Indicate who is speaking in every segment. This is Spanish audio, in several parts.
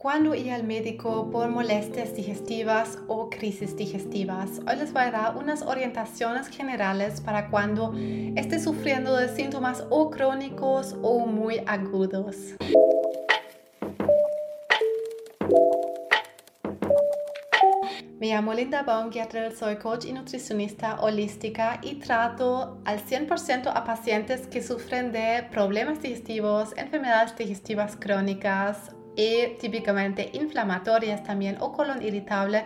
Speaker 1: cuando ir al médico por molestias digestivas o crisis digestivas. Hoy les voy a dar unas orientaciones generales para cuando esté sufriendo de síntomas o crónicos o muy agudos. Me llamo Linda Baumgärtel, soy coach y nutricionista holística y trato al 100% a pacientes que sufren de problemas digestivos, enfermedades digestivas crónicas y típicamente inflamatorias también o colon irritable.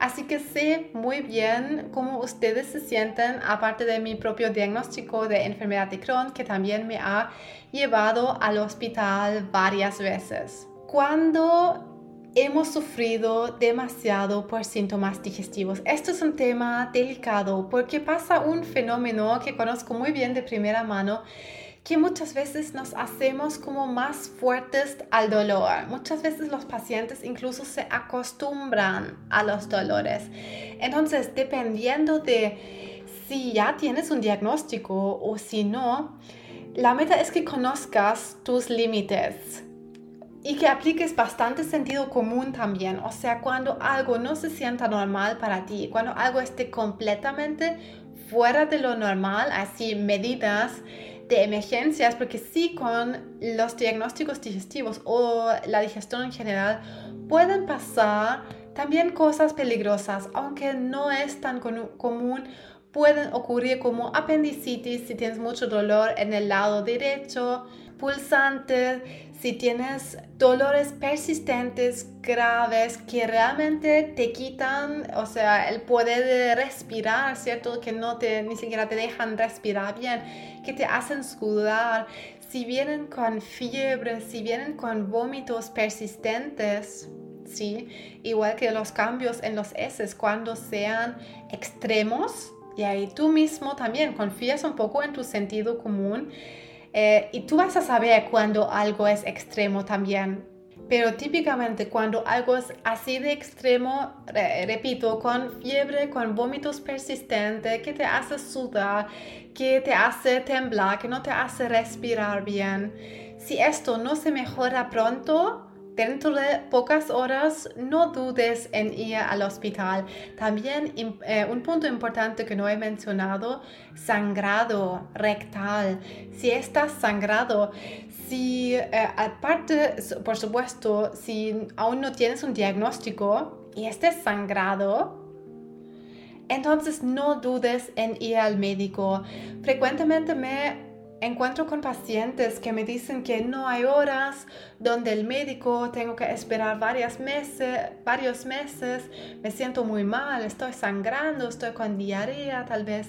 Speaker 1: Así que sé muy bien cómo ustedes se sienten, aparte de mi propio diagnóstico de enfermedad de Crohn, que también me ha llevado al hospital varias veces. Cuando hemos sufrido demasiado por síntomas digestivos. Esto es un tema delicado porque pasa un fenómeno que conozco muy bien de primera mano que muchas veces nos hacemos como más fuertes al dolor. Muchas veces los pacientes incluso se acostumbran a los dolores. Entonces, dependiendo de si ya tienes un diagnóstico o si no, la meta es que conozcas tus límites y que apliques bastante sentido común también. O sea, cuando algo no se sienta normal para ti, cuando algo esté completamente fuera de lo normal, así medidas de emergencias, porque sí con los diagnósticos digestivos o la digestión en general pueden pasar también cosas peligrosas, aunque no es tan común. Pueden ocurrir como apendicitis si tienes mucho dolor en el lado derecho, pulsantes, si tienes dolores persistentes, graves, que realmente te quitan, o sea, el poder de respirar, ¿cierto? Que no te, ni siquiera te dejan respirar bien, que te hacen sudar, si vienen con fiebre, si vienen con vómitos persistentes, ¿sí? Igual que los cambios en los heces, cuando sean extremos, y ahí tú mismo también confías un poco en tu sentido común eh, y tú vas a saber cuando algo es extremo también. Pero típicamente cuando algo es así de extremo, repito, con fiebre, con vómitos persistentes, que te hace sudar, que te hace temblar, que no te hace respirar bien, si esto no se mejora pronto, Dentro de pocas horas no dudes en ir al hospital. También eh, un punto importante que no he mencionado, sangrado rectal. Si estás sangrado, si eh, aparte, por supuesto, si aún no tienes un diagnóstico y estés sangrado, entonces no dudes en ir al médico. Frecuentemente me encuentro con pacientes que me dicen que no hay horas donde el médico tengo que esperar varios meses, varios meses, me siento muy mal, estoy sangrando, estoy con diarrea tal vez.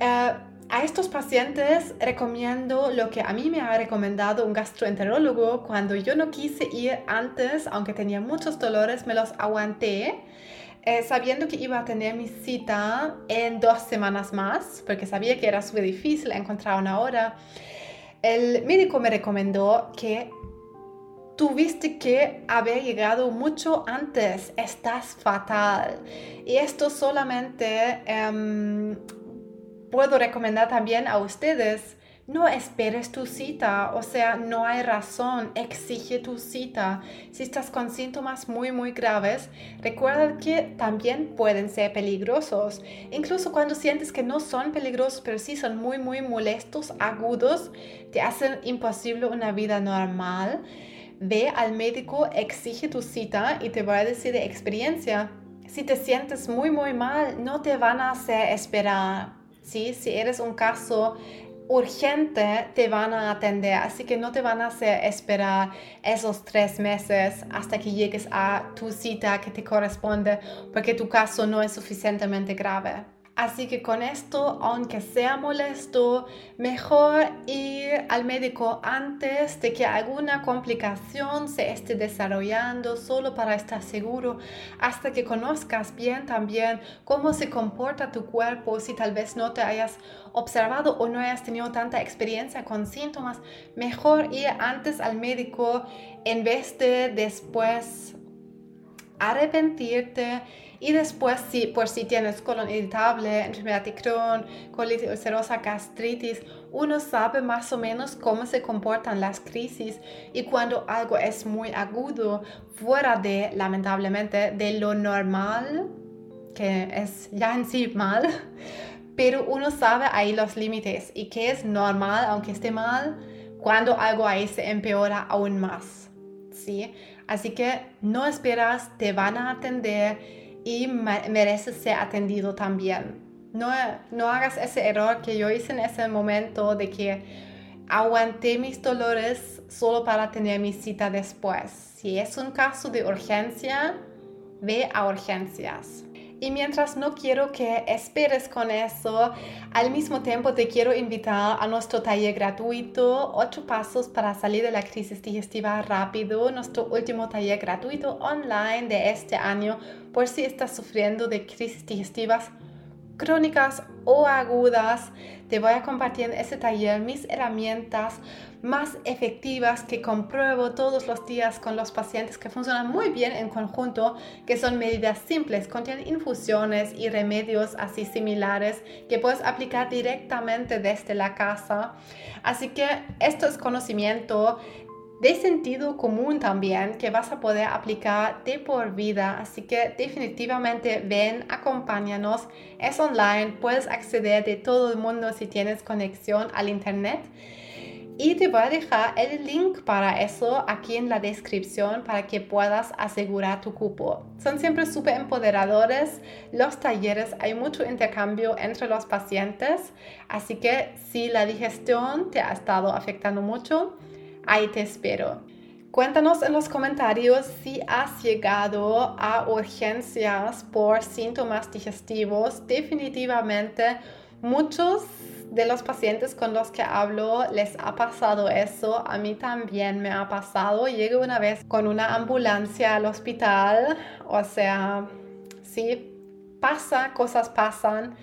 Speaker 1: Eh, a estos pacientes recomiendo lo que a mí me ha recomendado un gastroenterólogo cuando yo no quise ir antes, aunque tenía muchos dolores, me los aguanté eh, sabiendo que iba a tener mi cita en dos semanas más, porque sabía que era súper difícil encontrar una hora, el médico me recomendó que tuviste que haber llegado mucho antes, estás fatal. Y esto solamente em, puedo recomendar también a ustedes no esperes tu cita, o sea, no hay razón, exige tu cita. Si estás con síntomas muy, muy graves, recuerda que también pueden ser peligrosos. Incluso cuando sientes que no son peligrosos, pero sí son muy, muy molestos, agudos, te hacen imposible una vida normal. Ve al médico, exige tu cita y te voy a decir de experiencia. Si te sientes muy, muy mal, no te van a hacer esperar. ¿sí? Si eres un caso urgente te van a atender, así que no te van a hacer esperar esos tres meses hasta que llegues a tu cita que te corresponde porque tu caso no es suficientemente grave. Así que con esto, aunque sea molesto, mejor ir al médico antes de que alguna complicación se esté desarrollando, solo para estar seguro, hasta que conozcas bien también cómo se comporta tu cuerpo, si tal vez no te hayas observado o no hayas tenido tanta experiencia con síntomas, mejor ir antes al médico en vez de después arrepentirte y después, si, por si tienes colon irritable, enfermedad de Crohn, colitis ulcerosa, gastritis, uno sabe más o menos cómo se comportan las crisis y cuando algo es muy agudo, fuera de, lamentablemente, de lo normal, que es ya en sí mal, pero uno sabe ahí los límites y que es normal, aunque esté mal, cuando algo ahí se empeora aún más. ¿sí? Así que no esperas, te van a atender y mereces ser atendido también. No, no hagas ese error que yo hice en ese momento de que aguanté mis dolores solo para tener mi cita después. Si es un caso de urgencia, ve a urgencias. Y mientras no quiero que esperes con eso, al mismo tiempo te quiero invitar a nuestro taller gratuito, 8 pasos para salir de la crisis digestiva rápido, nuestro último taller gratuito online de este año por si estás sufriendo de crisis digestivas crónicas o agudas. Te voy a compartir en este taller mis herramientas más efectivas que compruebo todos los días con los pacientes que funcionan muy bien en conjunto, que son medidas simples, contienen infusiones y remedios así similares que puedes aplicar directamente desde la casa. Así que esto es conocimiento de sentido común también que vas a poder aplicar de por vida. Así que definitivamente ven, acompáñanos. Es online, puedes acceder de todo el mundo si tienes conexión al internet. Y te voy a dejar el link para eso aquí en la descripción para que puedas asegurar tu cupo. Son siempre súper empoderadores los talleres, hay mucho intercambio entre los pacientes, así que si la digestión te ha estado afectando mucho, Ahí te espero. Cuéntanos en los comentarios si has llegado a urgencias por síntomas digestivos. Definitivamente muchos de los pacientes con los que hablo les ha pasado eso. A mí también me ha pasado. Llegué una vez con una ambulancia al hospital. O sea, sí, pasa, cosas pasan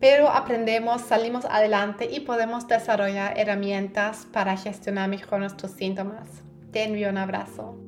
Speaker 1: pero aprendemos, salimos adelante y podemos desarrollar herramientas para gestionar mejor nuestros síntomas. Te envío un abrazo.